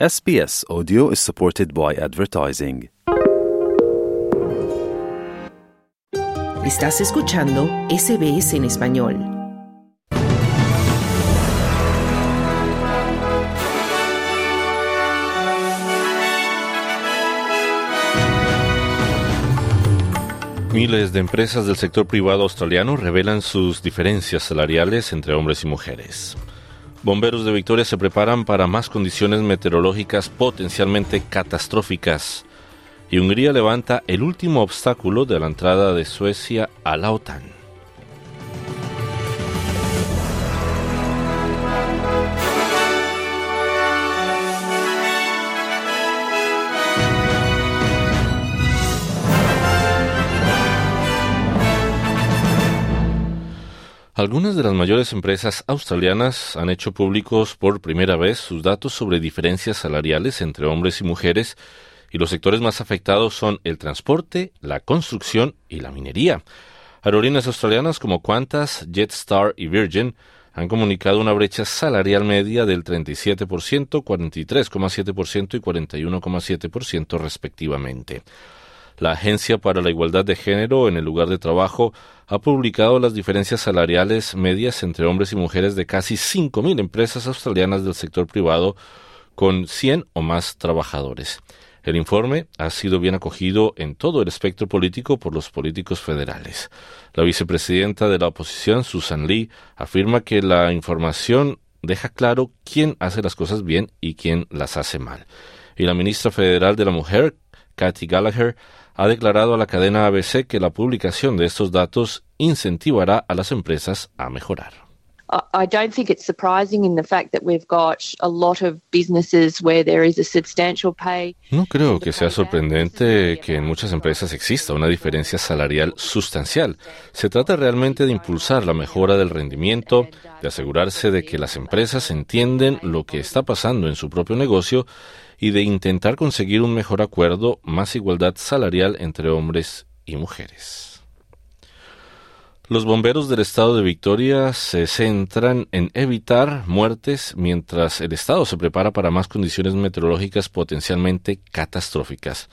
SBS Audio is supported by advertising. Estás escuchando SBS en español. Miles de empresas del sector privado australiano revelan sus diferencias salariales entre hombres y mujeres. Bomberos de Victoria se preparan para más condiciones meteorológicas potencialmente catastróficas. Y Hungría levanta el último obstáculo de la entrada de Suecia a la OTAN. Algunas de las mayores empresas australianas han hecho públicos por primera vez sus datos sobre diferencias salariales entre hombres y mujeres y los sectores más afectados son el transporte, la construcción y la minería. Aerolíneas australianas como Qantas, Jetstar y Virgin han comunicado una brecha salarial media del 37%, 43,7% y 41,7% respectivamente. La Agencia para la Igualdad de Género en el lugar de trabajo ha publicado las diferencias salariales medias entre hombres y mujeres de casi 5.000 empresas australianas del sector privado con 100 o más trabajadores. El informe ha sido bien acogido en todo el espectro político por los políticos federales. La vicepresidenta de la oposición, Susan Lee, afirma que la información deja claro quién hace las cosas bien y quién las hace mal. Y la ministra federal de la Mujer, Kathy Gallagher, ha declarado a la cadena ABC que la publicación de estos datos incentivará a las empresas a mejorar. I don't think it's surprising in the fact that we've got a lot of businesses where there is a substantial pay. No creo que sea sorprendente que en muchas empresas exista una diferencia salarial sustancial. Se trata realmente de impulsar la mejora del rendimiento, de asegurarse de que las empresas entienden lo que está pasando en su propio negocio y de intentar conseguir un mejor acuerdo, más igualdad salarial entre hombres y mujeres. Los bomberos del estado de Victoria se centran en evitar muertes mientras el estado se prepara para más condiciones meteorológicas potencialmente catastróficas.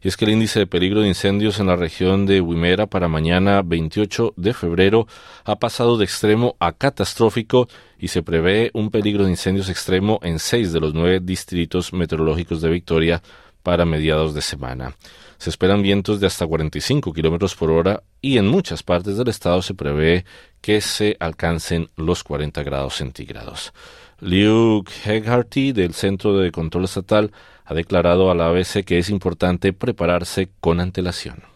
Y es que el índice de peligro de incendios en la región de Wimmera para mañana 28 de febrero ha pasado de extremo a catastrófico y se prevé un peligro de incendios extremo en seis de los nueve distritos meteorológicos de Victoria para mediados de semana. Se esperan vientos de hasta 45 kilómetros por hora y en muchas partes del estado se prevé que se alcancen los 40 grados centígrados. Luke Hegarty, del Centro de Control Estatal, ha declarado a la ABC que es importante prepararse con antelación.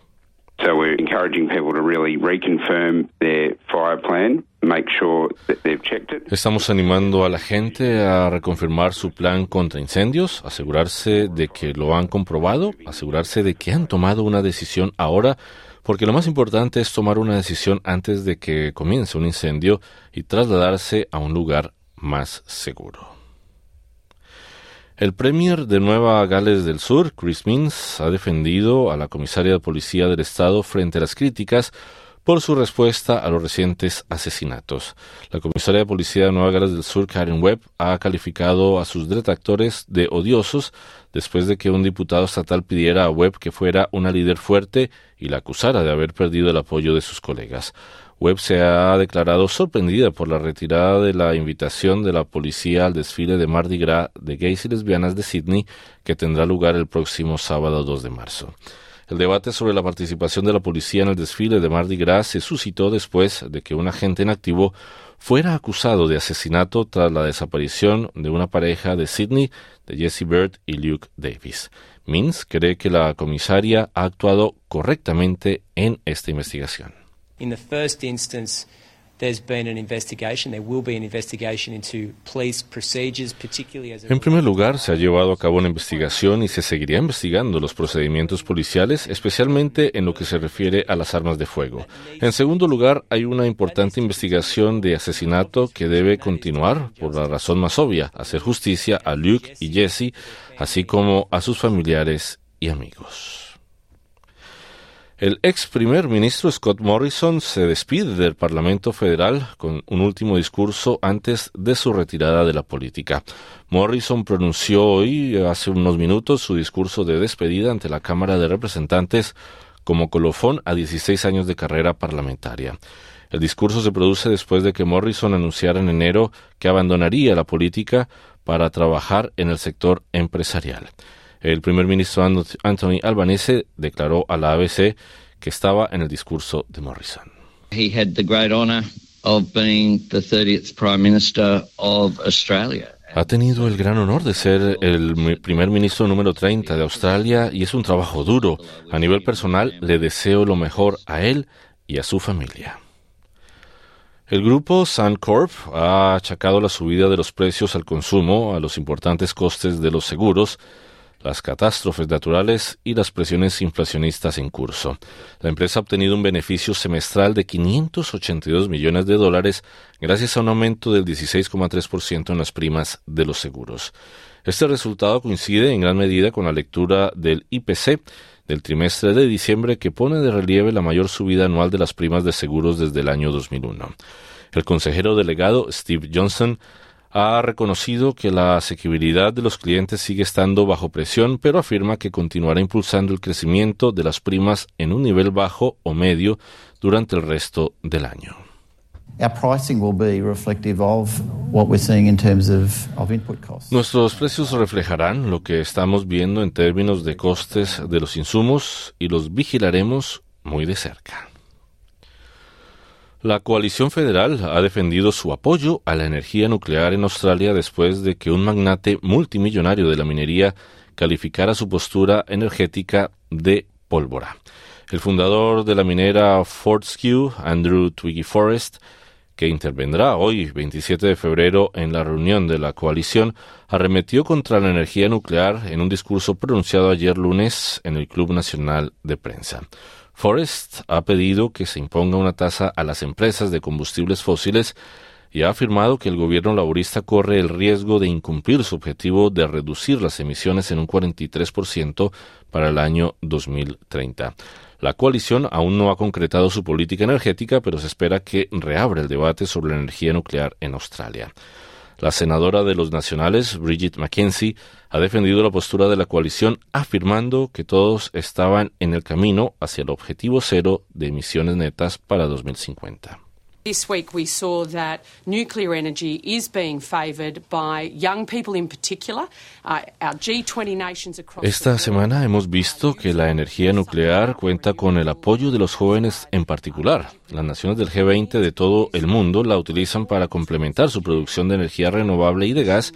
Estamos animando a la gente a reconfirmar su plan contra incendios, asegurarse de que lo han comprobado, asegurarse de que han tomado una decisión ahora, porque lo más importante es tomar una decisión antes de que comience un incendio y trasladarse a un lugar más seguro. El Premier de Nueva Gales del Sur, Chris Minns, ha defendido a la comisaria de policía del Estado frente a las críticas por su respuesta a los recientes asesinatos. La comisaria de policía de Nueva Gales del Sur, Karen Webb, ha calificado a sus detractores de odiosos después de que un diputado estatal pidiera a Webb que fuera una líder fuerte y la acusara de haber perdido el apoyo de sus colegas. Webb se ha declarado sorprendida por la retirada de la invitación de la policía al desfile de Mardi Gras de gays y lesbianas de Sydney que tendrá lugar el próximo sábado 2 de marzo. El debate sobre la participación de la policía en el desfile de Mardi Gras se suscitó después de que un agente en activo fuera acusado de asesinato tras la desaparición de una pareja de Sydney, de Jesse Bird y Luke Davis. Mins cree que la comisaria ha actuado correctamente en esta investigación. In the first instance, en primer lugar, se ha llevado a cabo una investigación y se seguirá investigando los procedimientos policiales, especialmente en lo que se refiere a las armas de fuego. En segundo lugar, hay una importante investigación de asesinato que debe continuar por la razón más obvia, hacer justicia a Luke y Jesse, así como a sus familiares y amigos. El ex primer ministro Scott Morrison se despide del Parlamento Federal con un último discurso antes de su retirada de la política. Morrison pronunció hoy, hace unos minutos, su discurso de despedida ante la Cámara de Representantes como colofón a 16 años de carrera parlamentaria. El discurso se produce después de que Morrison anunciara en enero que abandonaría la política para trabajar en el sector empresarial. El primer ministro Anthony Albanese declaró a la ABC que estaba en el discurso de Morrison. He had the great honor of being the 30th Prime Minister of Australia. Ha tenido el gran honor de ser el primer ministro número 30 de Australia y es un trabajo duro. A nivel personal, le deseo lo mejor a él y a su familia. El grupo Suncorp ha achacado la subida de los precios al consumo a los importantes costes de los seguros, las catástrofes naturales y las presiones inflacionistas en curso. La empresa ha obtenido un beneficio semestral de 582 millones de dólares gracias a un aumento del 16,3% en las primas de los seguros. Este resultado coincide en gran medida con la lectura del IPC del trimestre de diciembre que pone de relieve la mayor subida anual de las primas de seguros desde el año 2001. El consejero delegado Steve Johnson ha reconocido que la asequibilidad de los clientes sigue estando bajo presión, pero afirma que continuará impulsando el crecimiento de las primas en un nivel bajo o medio durante el resto del año. Nuestros precios reflejarán lo que estamos viendo en términos de costes de los insumos y los vigilaremos muy de cerca. La coalición federal ha defendido su apoyo a la energía nuclear en Australia después de que un magnate multimillonario de la minería calificara su postura energética de pólvora. El fundador de la minera Fortescue, Andrew Twiggy Forrest, que intervendrá hoy, 27 de febrero, en la reunión de la coalición, arremetió contra la energía nuclear en un discurso pronunciado ayer lunes en el Club Nacional de Prensa. Forrest ha pedido que se imponga una tasa a las empresas de combustibles fósiles y ha afirmado que el gobierno laborista corre el riesgo de incumplir su objetivo de reducir las emisiones en un 43% para el año 2030. La coalición aún no ha concretado su política energética, pero se espera que reabra el debate sobre la energía nuclear en Australia. La senadora de los nacionales, Bridget McKenzie, ha defendido la postura de la coalición afirmando que todos estaban en el camino hacia el objetivo cero de emisiones netas para 2050. This week we saw that nuclear energy is being favored by young people in particular. Our G20 nations across Esta semana hemos visto que la energía nuclear cuenta con el apoyo de los jóvenes en particular. Las naciones del G20 de todo el mundo la utilizan para complementar su producción de energía renovable y de gas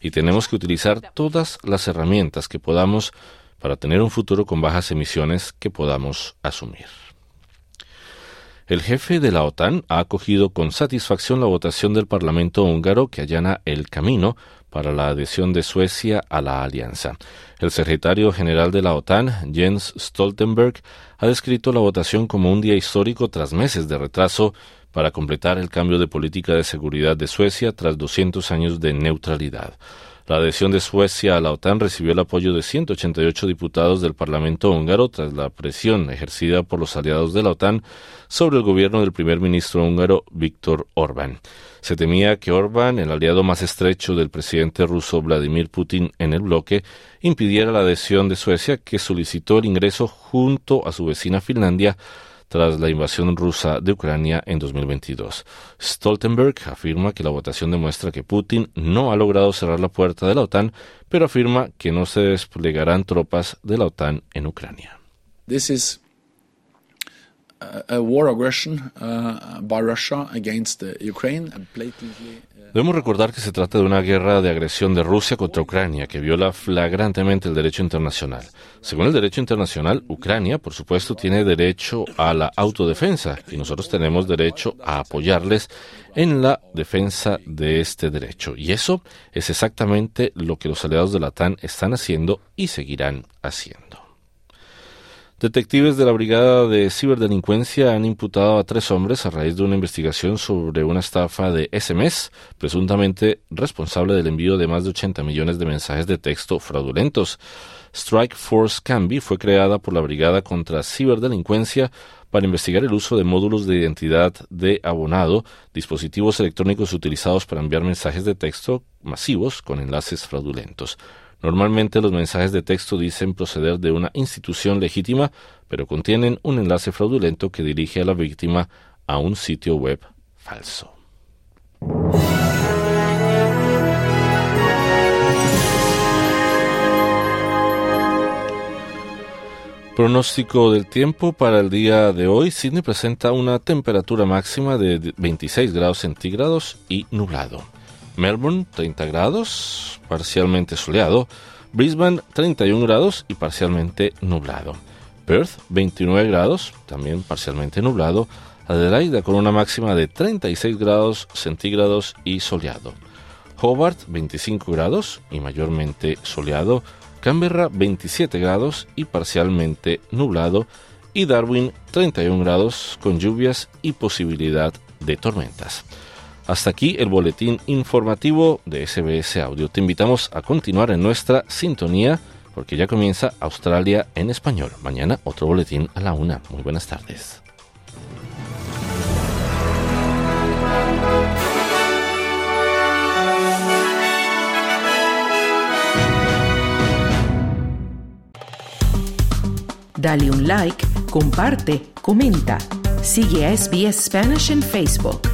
y tenemos que utilizar todas las herramientas que podamos para tener un futuro con bajas emisiones que podamos asumir. El jefe de la OTAN ha acogido con satisfacción la votación del Parlamento húngaro que allana el camino para la adhesión de Suecia a la alianza. El secretario general de la OTAN, Jens Stoltenberg, ha descrito la votación como un día histórico tras meses de retraso para completar el cambio de política de seguridad de Suecia tras 200 años de neutralidad. La adhesión de Suecia a la OTAN recibió el apoyo de 188 diputados del Parlamento húngaro tras la presión ejercida por los aliados de la OTAN sobre el gobierno del primer ministro húngaro Víctor Orbán. Se temía que Orbán, el aliado más estrecho del presidente ruso Vladimir Putin en el bloque, impidiera la adhesión de Suecia, que solicitó el ingreso junto a su vecina Finlandia tras la invasión rusa de Ucrania en 2022. Stoltenberg afirma que la votación demuestra que Putin no ha logrado cerrar la puerta de la OTAN, pero afirma que no se desplegarán tropas de la OTAN en Ucrania. Debemos recordar que se trata de una guerra de agresión de Rusia contra Ucrania que viola flagrantemente el derecho internacional. Según el derecho internacional, Ucrania, por supuesto, tiene derecho a la autodefensa y nosotros tenemos derecho a apoyarles en la defensa de este derecho. Y eso es exactamente lo que los aliados de la OTAN están haciendo y seguirán haciendo. Detectives de la Brigada de Ciberdelincuencia han imputado a tres hombres a raíz de una investigación sobre una estafa de SMS, presuntamente responsable del envío de más de 80 millones de mensajes de texto fraudulentos. Strike Force Canby fue creada por la Brigada contra Ciberdelincuencia para investigar el uso de módulos de identidad de abonado, dispositivos electrónicos utilizados para enviar mensajes de texto masivos con enlaces fraudulentos. Normalmente los mensajes de texto dicen proceder de una institución legítima, pero contienen un enlace fraudulento que dirige a la víctima a un sitio web falso. Pronóstico del tiempo para el día de hoy. Sydney presenta una temperatura máxima de 26 grados centígrados y nublado. Melbourne 30 grados, parcialmente soleado. Brisbane 31 grados y parcialmente nublado. Perth 29 grados, también parcialmente nublado. Adelaide con una máxima de 36 grados centígrados y soleado. Hobart 25 grados y mayormente soleado. Canberra 27 grados y parcialmente nublado. Y Darwin 31 grados con lluvias y posibilidad de tormentas. Hasta aquí el boletín informativo de SBS Audio. Te invitamos a continuar en nuestra sintonía porque ya comienza Australia en español. Mañana otro boletín a la una. Muy buenas tardes. Dale un like, comparte, comenta. Sigue a SBS Spanish en Facebook.